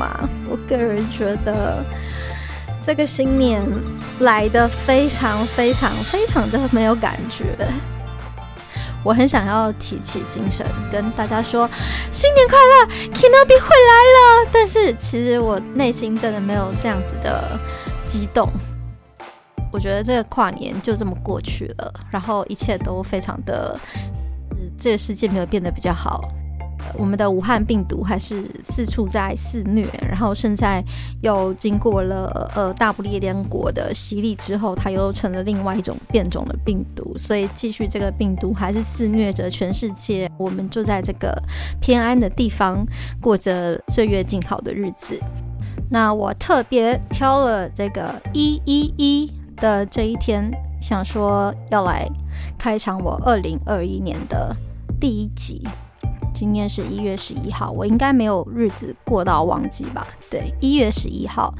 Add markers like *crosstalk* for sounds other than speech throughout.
二一年了，你们知道吗？*laughs* 我个人觉得这个新年来的非常非常非常的没有感觉。我很想要提起精神，跟大家说新年快乐，Kinobi 回来了。但是其实我内心真的没有这样子的激动。我觉得这个跨年就这么过去了，然后一切都非常的，这个世界没有变得比较好。我们的武汉病毒还是四处在肆虐，然后现在又经过了呃大不列颠国的洗礼之后，它又成了另外一种变种的病毒，所以继续这个病毒还是肆虐着全世界。我们就在这个偏安的地方过着岁月静好的日子。那我特别挑了这个一一一的这一天，想说要来开场我二零二一年的第一集。今天是一月十一号，我应该没有日子过到忘记吧？对，一月十一号，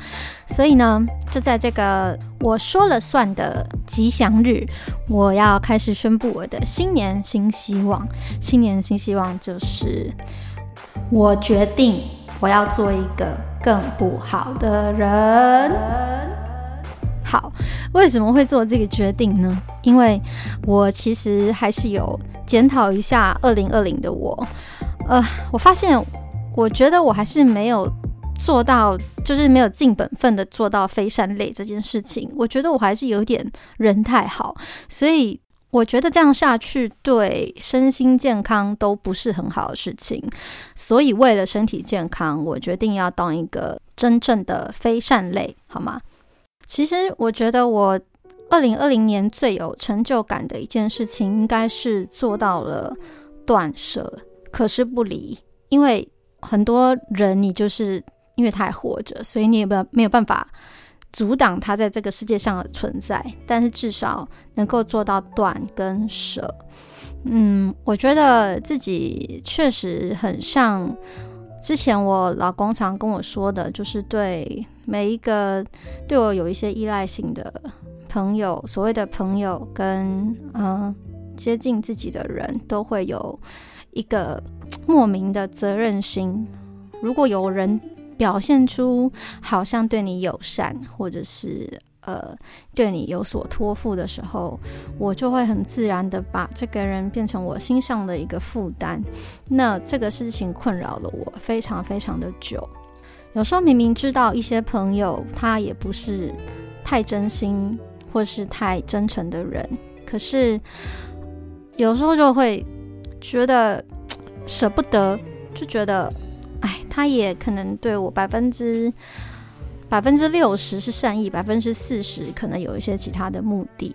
所以呢，就在这个我说了算的吉祥日，我要开始宣布我的新年新希望。新年新希望就是，我决定我要做一个更不好的人。好，为什么会做这个决定呢？因为我其实还是有。检讨一下二零二零的我，呃，我发现，我觉得我还是没有做到，就是没有尽本分的做到非善类这件事情。我觉得我还是有点人太好，所以我觉得这样下去对身心健康都不是很好的事情。所以为了身体健康，我决定要当一个真正的非善类，好吗？其实我觉得我。二零二零年最有成就感的一件事情，应该是做到了断舍，可是不离。因为很多人，你就是因为他还活着，所以你也没有办法阻挡他在这个世界上的存在。但是至少能够做到断跟舍。嗯，我觉得自己确实很像之前我老公常跟我说的，就是对每一个对我有一些依赖性的。朋友，所谓的朋友跟嗯、接近自己的人都会有一个莫名的责任心。如果有人表现出好像对你友善，或者是呃对你有所托付的时候，我就会很自然的把这个人变成我心上的一个负担。那这个事情困扰了我非常非常的久。有时候明明知道一些朋友他也不是太真心。或是太真诚的人，可是有时候就会觉得舍不得，就觉得，哎，他也可能对我百分之百分之六十是善意，百分之四十可能有一些其他的目的。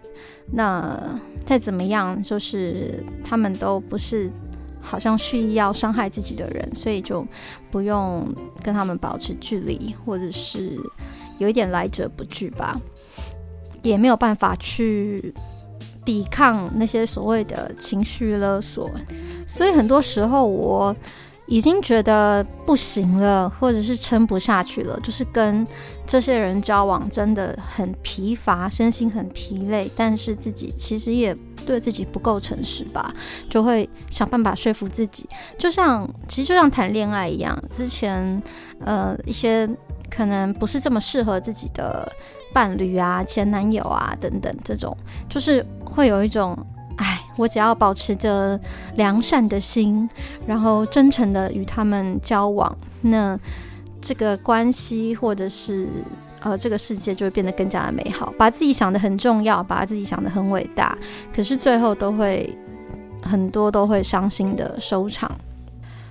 那再怎么样，就是他们都不是好像蓄意要伤害自己的人，所以就不用跟他们保持距离，或者是有一点来者不拒吧。也没有办法去抵抗那些所谓的情绪勒索，所以很多时候我已经觉得不行了，或者是撑不下去了，就是跟这些人交往真的很疲乏，身心很疲累，但是自己其实也对自己不够诚实吧，就会想办法说服自己，就像其实就像谈恋爱一样，之前呃一些可能不是这么适合自己的。伴侣啊，前男友啊，等等，这种就是会有一种，我只要保持着良善的心，然后真诚的与他们交往，那这个关系或者是呃这个世界就会变得更加的美好。把自己想得很重要，把自己想得很伟大，可是最后都会很多都会伤心的收场。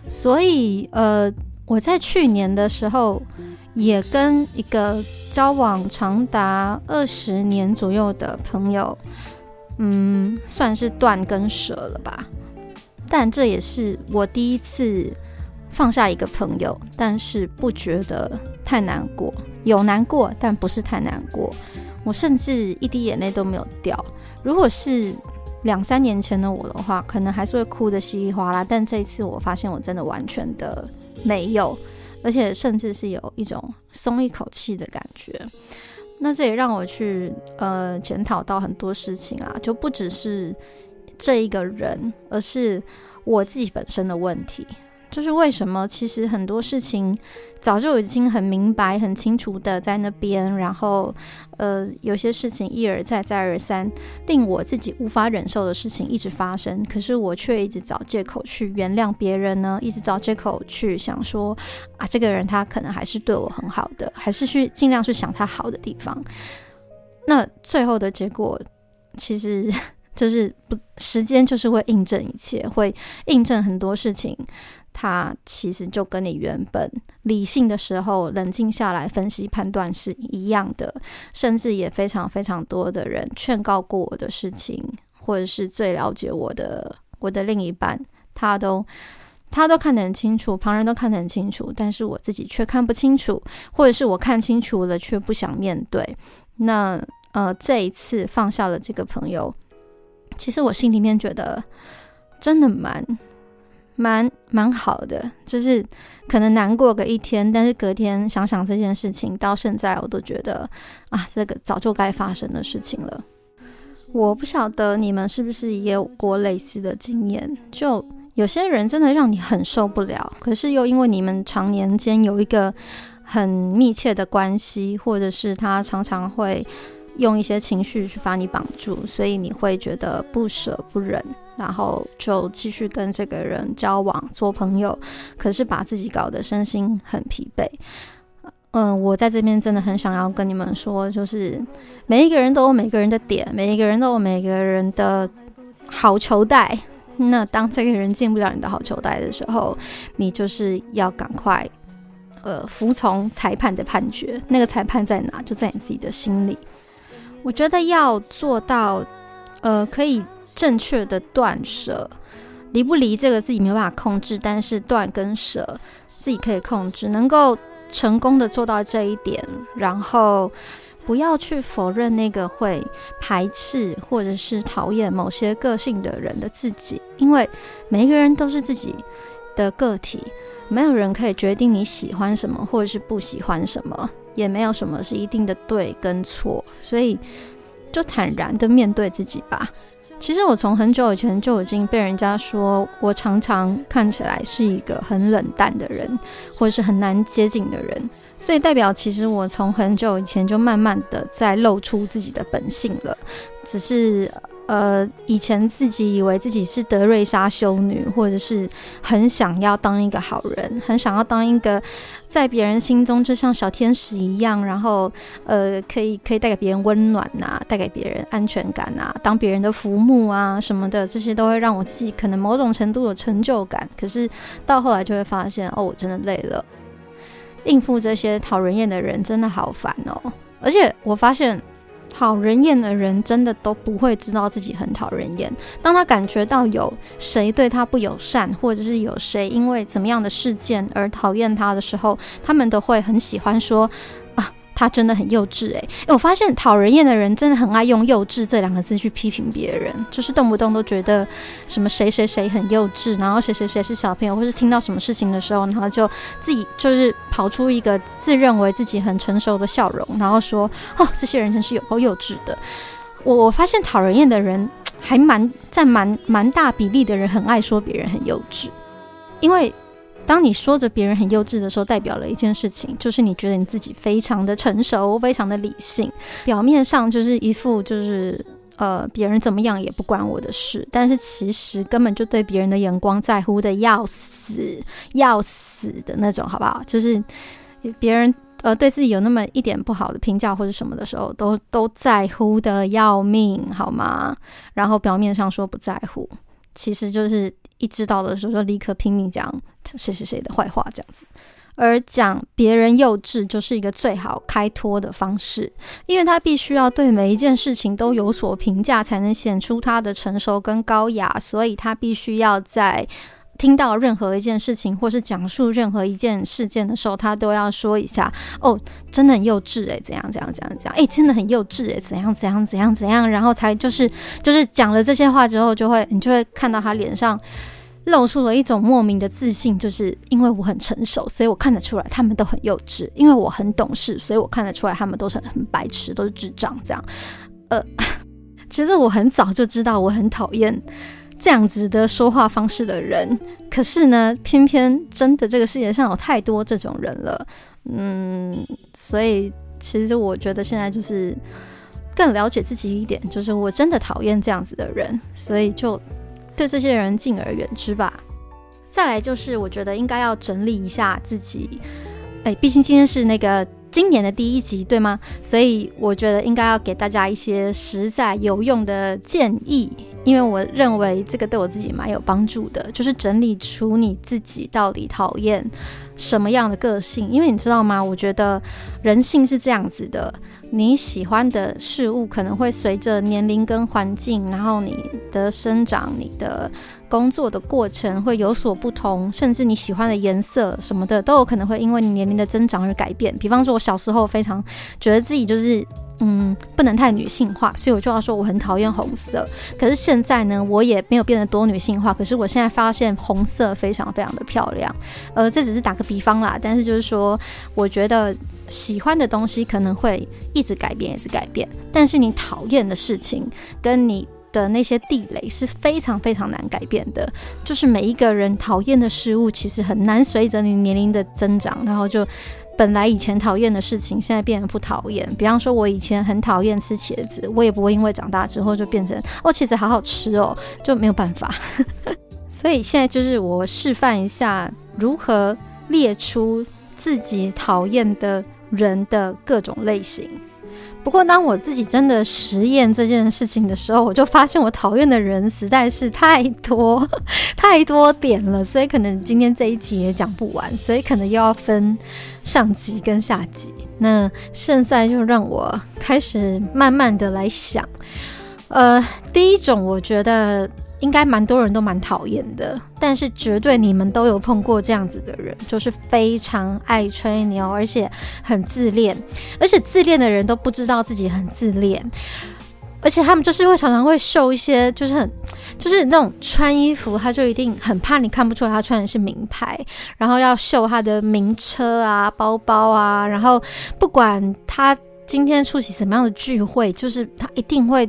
所以呃，我在去年的时候也跟一个。交往长达二十年左右的朋友，嗯，算是断跟舍了吧。但这也是我第一次放下一个朋友，但是不觉得太难过，有难过，但不是太难过。我甚至一滴眼泪都没有掉。如果是两三年前的我的话，可能还是会哭得稀里哗啦。但这一次，我发现我真的完全的没有。而且甚至是有一种松一口气的感觉，那这也让我去呃检讨到很多事情啊，就不只是这一个人，而是我自己本身的问题。就是为什么其实很多事情早就已经很明白、很清楚的在那边，然后呃，有些事情一而再、再而三，令我自己无法忍受的事情一直发生，可是我却一直找借口去原谅别人呢？一直找借口去想说啊，这个人他可能还是对我很好的，还是去尽量去想他好的地方。那最后的结果，其实。就是不，时间就是会印证一切，会印证很多事情。它其实就跟你原本理性的时候冷静下来分析判断是一样的，甚至也非常非常多的人劝告过我的事情，或者是最了解我的我的另一半，他都他都看得很清楚，旁人都看得很清楚，但是我自己却看不清楚，或者是我看清楚了却不想面对。那呃，这一次放下了这个朋友。其实我心里面觉得真的蛮蛮蛮好的，就是可能难过个一天，但是隔天想想这件事情，到现在我都觉得啊，这个早就该发生的事情了。我不晓得你们是不是也有过类似的经验，就有些人真的让你很受不了，可是又因为你们常年间有一个很密切的关系，或者是他常常会。用一些情绪去把你绑住，所以你会觉得不舍不忍，然后就继续跟这个人交往做朋友，可是把自己搞得身心很疲惫。嗯，我在这边真的很想要跟你们说，就是每一个人都有每个人的点，每一个人都有每个人的好球带。那当这个人进不了你的好球带的时候，你就是要赶快呃服从裁判的判决。那个裁判在哪？就在你自己的心里。我觉得要做到，呃，可以正确的断舍，离不离这个自己没有办法控制，但是断跟舍自己可以控制，能够成功的做到这一点，然后不要去否认那个会排斥或者是讨厌某些个性的人的自己，因为每一个人都是自己的个体，没有人可以决定你喜欢什么或者是不喜欢什么。也没有什么是一定的对跟错，所以就坦然的面对自己吧。其实我从很久以前就已经被人家说我常常看起来是一个很冷淡的人，或者是很难接近的人，所以代表其实我从很久以前就慢慢的在露出自己的本性了，只是。呃，以前自己以为自己是德瑞莎修女，或者是很想要当一个好人，很想要当一个在别人心中就像小天使一样，然后呃，可以可以带给别人温暖呐、带给别人安全感呐、啊，当别人的浮木啊什么的，这些都会让我自己可能某种程度有成就感。可是到后来就会发现，哦，我真的累了，应付这些讨人厌的人真的好烦哦，而且我发现。讨人厌的人真的都不会知道自己很讨人厌。当他感觉到有谁对他不友善，或者是有谁因为怎么样的事件而讨厌他的时候，他们都会很喜欢说。他真的很幼稚诶，我发现讨人厌的人真的很爱用“幼稚”这两个字去批评别人，就是动不动都觉得什么谁谁谁很幼稚，然后谁谁谁是小朋友，或是听到什么事情的时候，然后就自己就是跑出一个自认为自己很成熟的笑容，然后说：“哦，这些人真是有够幼稚的。”我我发现讨人厌的人还蛮占蛮蛮大比例的人很爱说别人很幼稚，因为。当你说着别人很幼稚的时候，代表了一件事情，就是你觉得你自己非常的成熟，非常的理性，表面上就是一副就是呃别人怎么样也不关我的事，但是其实根本就对别人的眼光在乎的要死要死的那种，好不好？就是别人呃对自己有那么一点不好的评价或者什么的时候，都都在乎的要命，好吗？然后表面上说不在乎，其实就是。一知道的时候就立刻拼命讲谁谁谁的坏话，这样子，而讲别人幼稚就是一个最好开脱的方式，因为他必须要对每一件事情都有所评价，才能显出他的成熟跟高雅，所以他必须要在。听到任何一件事情，或是讲述任何一件事件的时候，他都要说一下：“哦，真的很幼稚诶，怎样怎样怎样怎样？诶，真的很幼稚诶，怎样怎样怎样怎样？”然后才就是就是讲了这些话之后，就会你就会看到他脸上露出了一种莫名的自信，就是因为我很成熟，所以我看得出来他们都很幼稚；因为我很懂事，所以我看得出来他们都是很白痴，都是智障。这样，呃，*laughs* 其实我很早就知道我很讨厌。这样子的说话方式的人。可是呢，偏偏真的这个世界上有太多这种人了。嗯，所以其实我觉得现在就是更了解自己一点，就是我真的讨厌这样子的人，所以就对这些人敬而远之吧。再来就是，我觉得应该要整理一下自己。哎，毕竟今天是那个今年的第一集，对吗？所以我觉得应该要给大家一些实在有用的建议，因为我认为这个对我自己蛮有帮助的，就是整理出你自己到底讨厌什么样的个性。因为你知道吗？我觉得人性是这样子的。你喜欢的事物可能会随着年龄跟环境，然后你的生长、你的工作的过程会有所不同，甚至你喜欢的颜色什么的都有可能会因为你年龄的增长而改变。比方说，我小时候非常觉得自己就是。嗯，不能太女性化，所以我就要说我很讨厌红色。可是现在呢，我也没有变得多女性化。可是我现在发现红色非常非常的漂亮。呃，这只是打个比方啦，但是就是说，我觉得喜欢的东西可能会一直改变，也是改变。但是你讨厌的事情跟你的那些地雷是非常非常难改变的。就是每一个人讨厌的事物，其实很难随着你年龄的增长，然后就。本来以前讨厌的事情，现在变得不讨厌。比方说，我以前很讨厌吃茄子，我也不会因为长大之后就变成哦，茄子好好吃哦，就没有办法。*laughs* 所以现在就是我示范一下如何列出自己讨厌的人的各种类型。不过，当我自己真的实验这件事情的时候，我就发现我讨厌的人实在是太多 *laughs* 太多点了，所以可能今天这一集也讲不完，所以可能又要分上集跟下集。那现在就让我开始慢慢的来想，呃，第一种我觉得。应该蛮多人都蛮讨厌的，但是绝对你们都有碰过这样子的人，就是非常爱吹牛，而且很自恋，而且自恋的人都不知道自己很自恋，而且他们就是会常常会秀一些，就是很就是那种穿衣服，他就一定很怕你看不出来他穿的是名牌，然后要秀他的名车啊、包包啊，然后不管他今天出席什么样的聚会，就是他一定会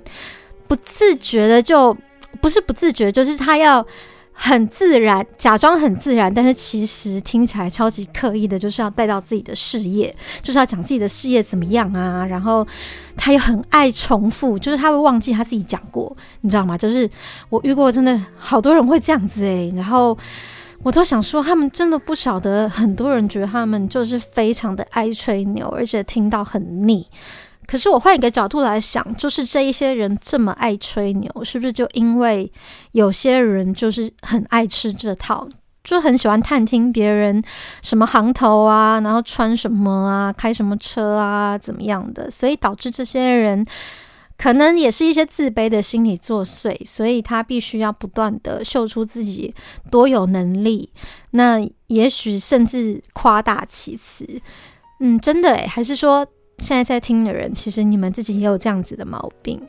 不自觉的就。不是不自觉，就是他要很自然，假装很自然，但是其实听起来超级刻意的，就是要带到自己的事业，就是要讲自己的事业怎么样啊。然后他又很爱重复，就是他会忘记他自己讲过，你知道吗？就是我遇过真的好多人会这样子诶。然后我都想说，他们真的不晓得，很多人觉得他们就是非常的爱吹牛，而且听到很腻。可是我换一个角度来想，就是这一些人这么爱吹牛，是不是就因为有些人就是很爱吃这套，就很喜欢探听别人什么行头啊，然后穿什么啊，开什么车啊，怎么样的，所以导致这些人可能也是一些自卑的心理作祟，所以他必须要不断的秀出自己多有能力，那也许甚至夸大其词。嗯，真的诶，还是说？现在在听的人，其实你们自己也有这样子的毛病。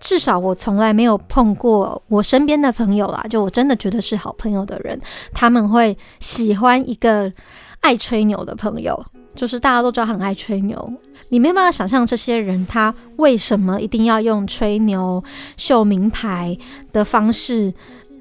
至少我从来没有碰过我身边的朋友啦，就我真的觉得是好朋友的人，他们会喜欢一个爱吹牛的朋友。就是大家都知道很爱吹牛，你没有办法想象这些人他为什么一定要用吹牛、秀名牌的方式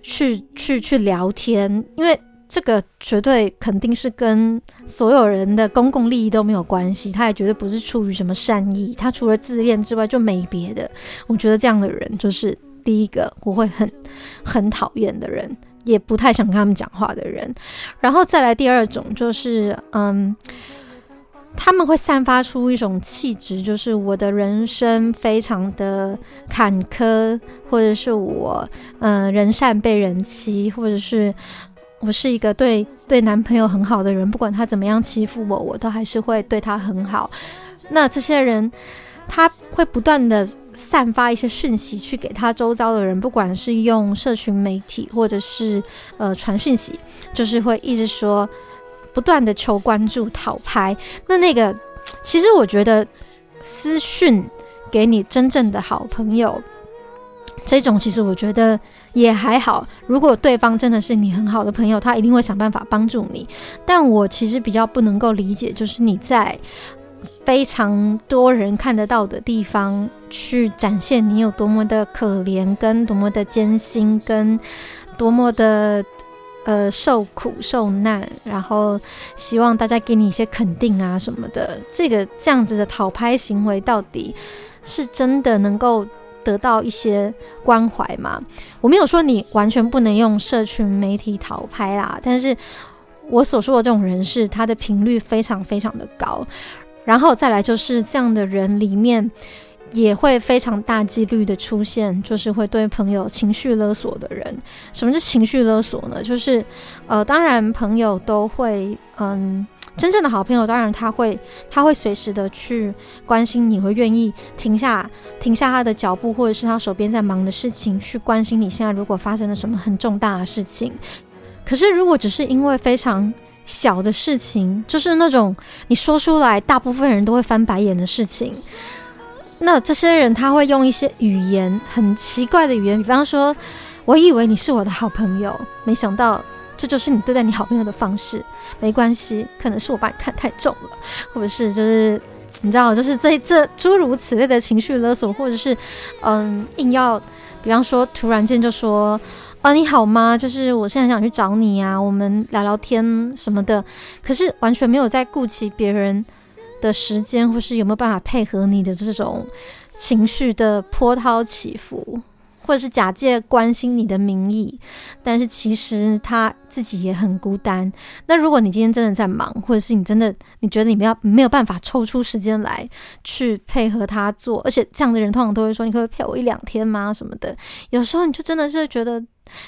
去去去聊天，因为。这个绝对肯定是跟所有人的公共利益都没有关系，他也绝对不是出于什么善意，他除了自恋之外就没别的。我觉得这样的人就是第一个我会很很讨厌的人，也不太想跟他们讲话的人。然后再来第二种就是，嗯，他们会散发出一种气质，就是我的人生非常的坎坷，或者是我，嗯，人善被人欺，或者是。我是一个对对男朋友很好的人，不管他怎么样欺负我，我都还是会对他很好。那这些人，他会不断的散发一些讯息去给他周遭的人，不管是用社群媒体或者是呃传讯息，就是会一直说，不断的求关注、讨拍。那那个，其实我觉得私讯给你真正的好朋友。这种其实我觉得也还好，如果对方真的是你很好的朋友，他一定会想办法帮助你。但我其实比较不能够理解，就是你在非常多人看得到的地方去展现你有多么的可怜，跟多么的艰辛，跟多么的呃受苦受难，然后希望大家给你一些肯定啊什么的。这个这样子的讨拍行为，到底是真的能够得到一些关怀嘛？我没有说你完全不能用社群媒体讨拍啦，但是我所说的这种人是他的频率非常非常的高。然后再来就是这样的人里面，也会非常大几率的出现，就是会对朋友情绪勒索的人。什么是情绪勒索呢？就是呃，当然朋友都会，嗯，真正的好朋友，当然他会，他会随时的去关心你，会愿意停下停下他的脚步，或者是他手边在忙的事情，去关心你现在如果发生了什么很重大的事情。可是如果只是因为非常小的事情，就是那种你说出来，大部分人都会翻白眼的事情。那这些人他会用一些语言很奇怪的语言，比方说，我以为你是我的好朋友，没想到这就是你对待你好朋友的方式。没关系，可能是我把你看太重了，或者是就是你知道，就是这这诸如此类的情绪勒索，或者是嗯，硬要，比方说突然间就说。啊，你好吗？就是我现在想去找你啊，我们聊聊天什么的。可是完全没有在顾及别人的时间，或是有没有办法配合你的这种情绪的波涛起伏。或者是假借关心你的名义，但是其实他自己也很孤单。那如果你今天真的在忙，或者是你真的你觉得你没有没有办法抽出时间来去配合他做，而且这样的人通常都会说：“你可不可以陪我一两天吗？”什么的。有时候你就真的是觉得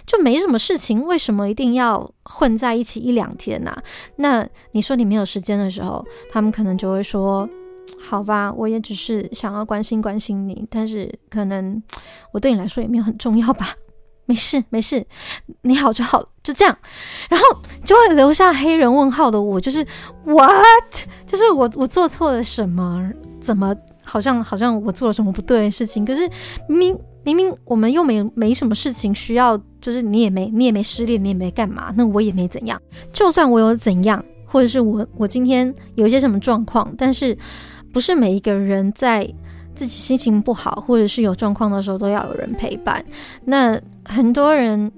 就没什么事情，为什么一定要混在一起一两天呢？那你说你没有时间的时候，他们可能就会说。好吧，我也只是想要关心关心你，但是可能 *tsk* 我对你来说也没有很重要吧。*laughs* 没事没事，你好就好，就这样。然后就会留下黑人问号的我，就是 what？就是我我做错了什么？怎么好像好像我做了什么不对的事情？可是明明明明我们又没没什么事情需要，就是你也没你也没失恋，你也没干嘛，那我也没怎样。就算我有怎样，或者是我我今天有一些什么状况，但是。不是每一个人在自己心情不好或者是有状况的时候都要有人陪伴。那很多人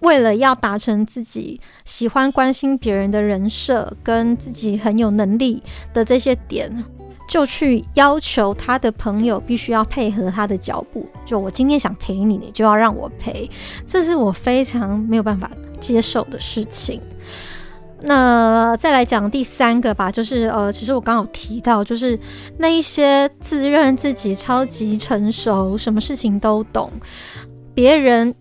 为了要达成自己喜欢关心别人的人设，跟自己很有能力的这些点，就去要求他的朋友必须要配合他的脚步。就我今天想陪你，你就要让我陪，这是我非常没有办法接受的事情。那再来讲第三个吧，就是呃，其实我刚刚有提到，就是那一些自认自己超级成熟，什么事情都懂，别人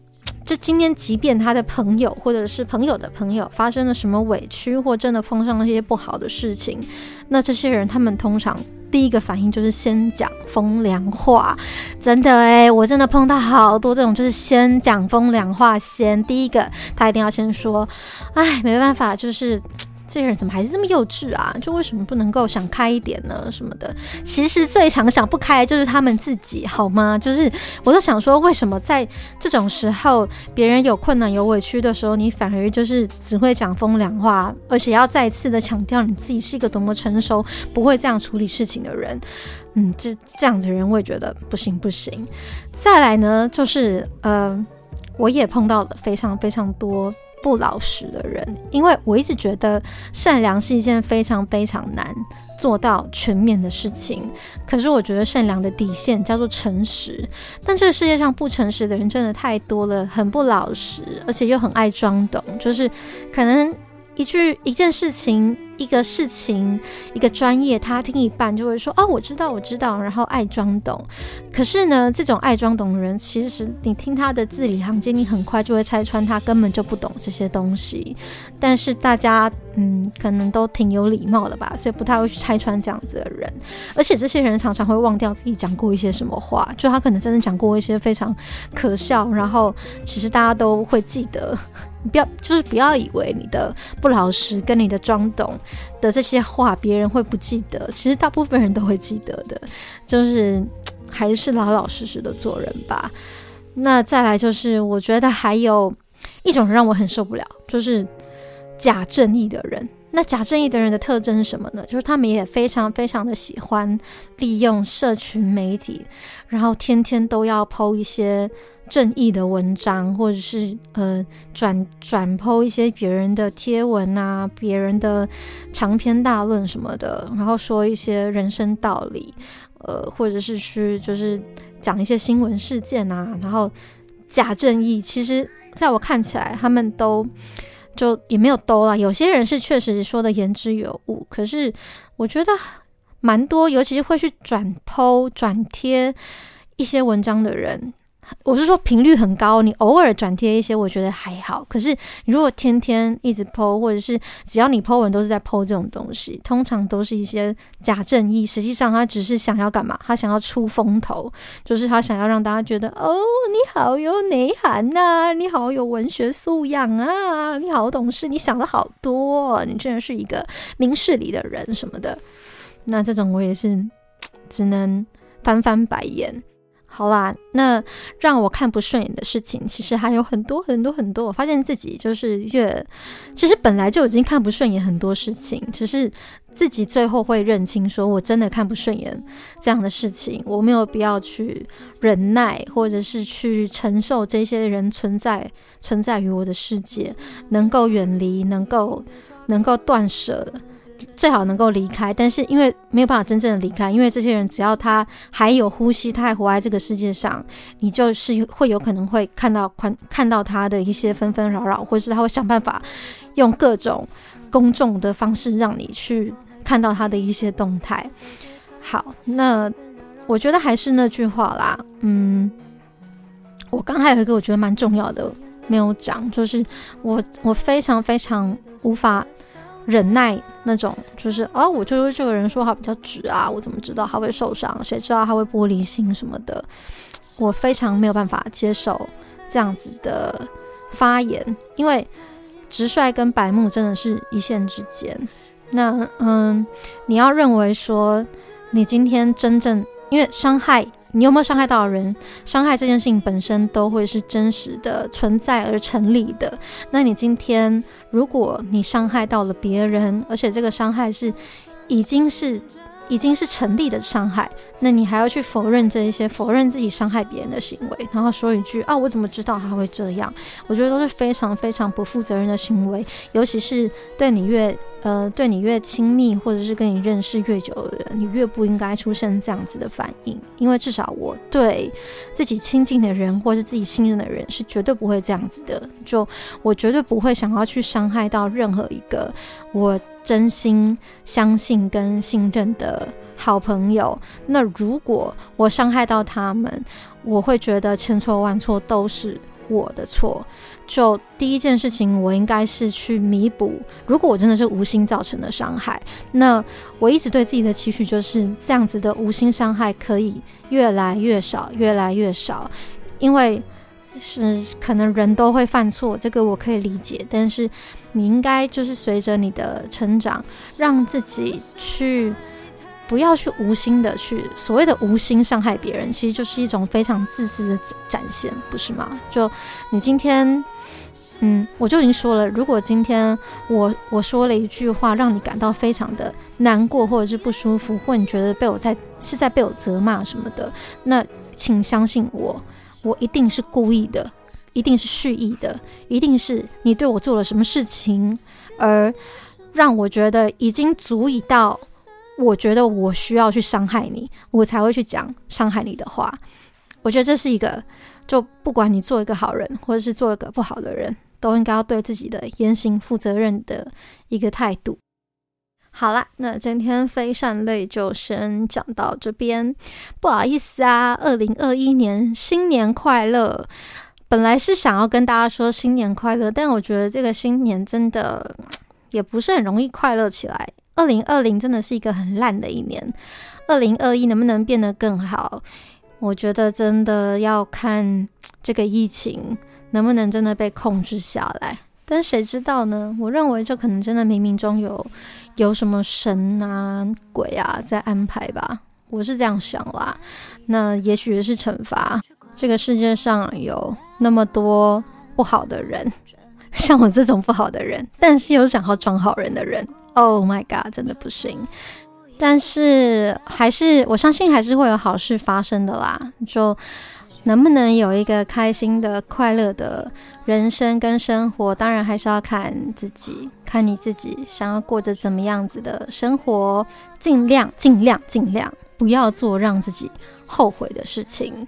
就今天即便他的朋友或者是朋友的朋友发生了什么委屈，或真的碰上了一些不好的事情，那这些人他们通常。第一个反应就是先讲风凉话，真的诶，我真的碰到好多这种，就是先讲风凉话先。第一个他一定要先说，哎，没办法，就是。这些人怎么还是这么幼稚啊？就为什么不能够想开一点呢？什么的？其实最常想不开就是他们自己，好吗？就是我都想说，为什么在这种时候，别人有困难、有委屈的时候，你反而就是只会讲风凉话，而且要再次的强调你自己是一个多么成熟、不会这样处理事情的人。嗯，这这样的人我也觉得不行不行。再来呢，就是呃，我也碰到了非常非常多。不老实的人，因为我一直觉得善良是一件非常非常难做到全面的事情。可是我觉得善良的底线叫做诚实，但这个世界上不诚实的人真的太多了，很不老实，而且又很爱装懂，就是可能一句一件事情。一个事情，一个专业，他听一半就会说：“哦，我知道，我知道。”然后爱装懂。可是呢，这种爱装懂的人，其实你听他的字里行间，你很快就会拆穿他根本就不懂这些东西。但是大家，嗯，可能都挺有礼貌的吧，所以不太会去拆穿这样子的人。而且这些人常常会忘掉自己讲过一些什么话，就他可能真的讲过一些非常可笑，然后其实大家都会记得。不要，就是不要以为你的不老实跟你的装懂的这些话，别人会不记得。其实大部分人都会记得的，就是还是老老实实的做人吧。那再来就是，我觉得还有一种让我很受不了，就是假正义的人。那假正义的人的特征是什么呢？就是他们也非常非常的喜欢利用社群媒体，然后天天都要 po 一些正义的文章，或者是呃转转 po 一些别人的贴文啊，别人的长篇大论什么的，然后说一些人生道理，呃，或者是去就是讲一些新闻事件啊，然后假正义，其实在我看起来，他们都。就也没有兜啦，有些人是确实说的言之有物，可是我觉得蛮多，尤其是会去转剖转贴一些文章的人。我是说频率很高，你偶尔转贴一些，我觉得还好。可是如果天天一直 po，或者是只要你 po 文都是在 po 这种东西，通常都是一些假正义。实际上他只是想要干嘛？他想要出风头，就是他想要让大家觉得哦，你好有内涵呐、你好有文学素养啊，你好懂事，你想了好多，你真的是一个明事理的人什么的。那这种我也是只能翻翻白眼。好啦，那让我看不顺眼的事情，其实还有很多很多很多。我发现自己就是越，其实本来就已经看不顺眼很多事情，只是自己最后会认清，说我真的看不顺眼这样的事情，我没有必要去忍耐，或者是去承受这些人存在存在于我的世界，能够远离，能够能够断舍。最好能够离开，但是因为没有办法真正的离开，因为这些人只要他还有呼吸，他还活在这个世界上，你就是会有可能会看到看看到他的一些纷纷扰扰，或者是他会想办法用各种公众的方式让你去看到他的一些动态。好，那我觉得还是那句话啦，嗯，我刚还有一个我觉得蛮重要的没有讲，就是我我非常非常无法。忍耐那种，就是哦，我就是这个人说话比较直啊，我怎么知道他会受伤？谁知道他会玻璃心什么的？我非常没有办法接受这样子的发言，因为直率跟白目真的是一线之间。那嗯，你要认为说你今天真正因为伤害。你有没有伤害到人？伤害这件事情本身都会是真实的存在而成立的。那你今天，如果你伤害到了别人，而且这个伤害是已经是。已经是成立的伤害，那你还要去否认这一些，否认自己伤害别人的行为，然后说一句啊，我怎么知道他会这样？我觉得都是非常非常不负责任的行为，尤其是对你越呃对你越亲密，或者是跟你认识越久的人，你越不应该出现这样子的反应，因为至少我对自己亲近的人或是自己信任的人是绝对不会这样子的，就我绝对不会想要去伤害到任何一个我。真心相信跟信任的好朋友，那如果我伤害到他们，我会觉得千错万错都是我的错。就第一件事情，我应该是去弥补。如果我真的是无心造成的伤害，那我一直对自己的期许就是这样子的无心伤害可以越来越少，越来越少，因为。是可能人都会犯错，这个我可以理解。但是你应该就是随着你的成长，让自己去不要去无心的去所谓的无心伤害别人，其实就是一种非常自私的展现，不是吗？就你今天，嗯，我就已经说了，如果今天我我说了一句话，让你感到非常的难过，或者是不舒服，或你觉得被我在是在被我责骂什么的，那请相信我。我一定是故意的，一定是蓄意的，一定是你对我做了什么事情，而让我觉得已经足以到，我觉得我需要去伤害你，我才会去讲伤害你的话。我觉得这是一个，就不管你做一个好人，或者是做一个不好的人，都应该要对自己的言行负责任的一个态度。好啦，那今天非善类就先讲到这边，不好意思啊，二零二一年新年快乐！本来是想要跟大家说新年快乐，但我觉得这个新年真的 *tsk* 也不是很容易快乐起来。二零二零真的是一个很烂的一年，二零二一能不能变得更好？我觉得真的要看 *tsk* 这个疫情能不能真的被控制下来。但谁知道呢？我认为这可能真的冥冥中有有什么神啊、鬼啊在安排吧，我是这样想啦。那也许是惩罚。这个世界上有那么多不好的人，*laughs* 像我这种不好的人，但是又想要装好人的人。Oh my god，真的不行。但是还是我相信还是会有好事发生的啦。就能不能有一个开心的、快乐的人生跟生活，当然还是要看自己，看你自己想要过着怎么样子的生活，尽量、尽量、尽量不要做让自己后悔的事情。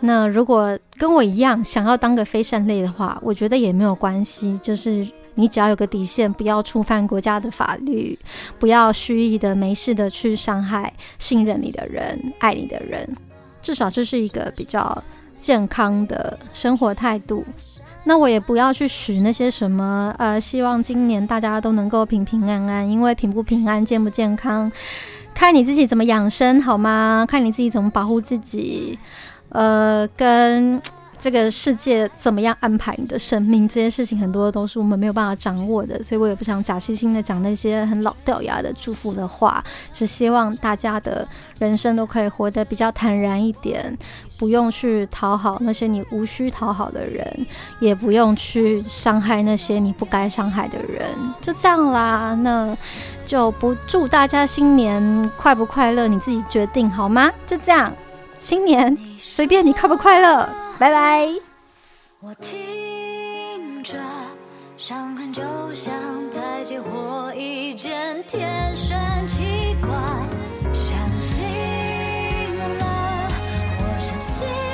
那如果跟我一样想要当个非善类的话，我觉得也没有关系，就是。你只要有个底线，不要触犯国家的法律，不要蓄意的、没事的去伤害信任你的人、爱你的人，至少这是一个比较健康的生活态度。那我也不要去许那些什么，呃，希望今年大家都能够平平安安，因为平不平安、健不健康，看你自己怎么养生好吗？看你自己怎么保护自己，呃，跟。这个世界怎么样安排你的生命？这些事情很多都是我们没有办法掌握的，所以我也不想假惺惺的讲那些很老掉牙的祝福的话。只希望大家的人生都可以活得比较坦然一点，不用去讨好那些你无需讨好的人，也不用去伤害那些你不该伤害的人。就这样啦，那就不祝大家新年快不快乐，你自己决定好吗？就这样，新年随便你快不快乐？拜拜。我听着伤痕就像在结火一件天生奇怪相信了我相信。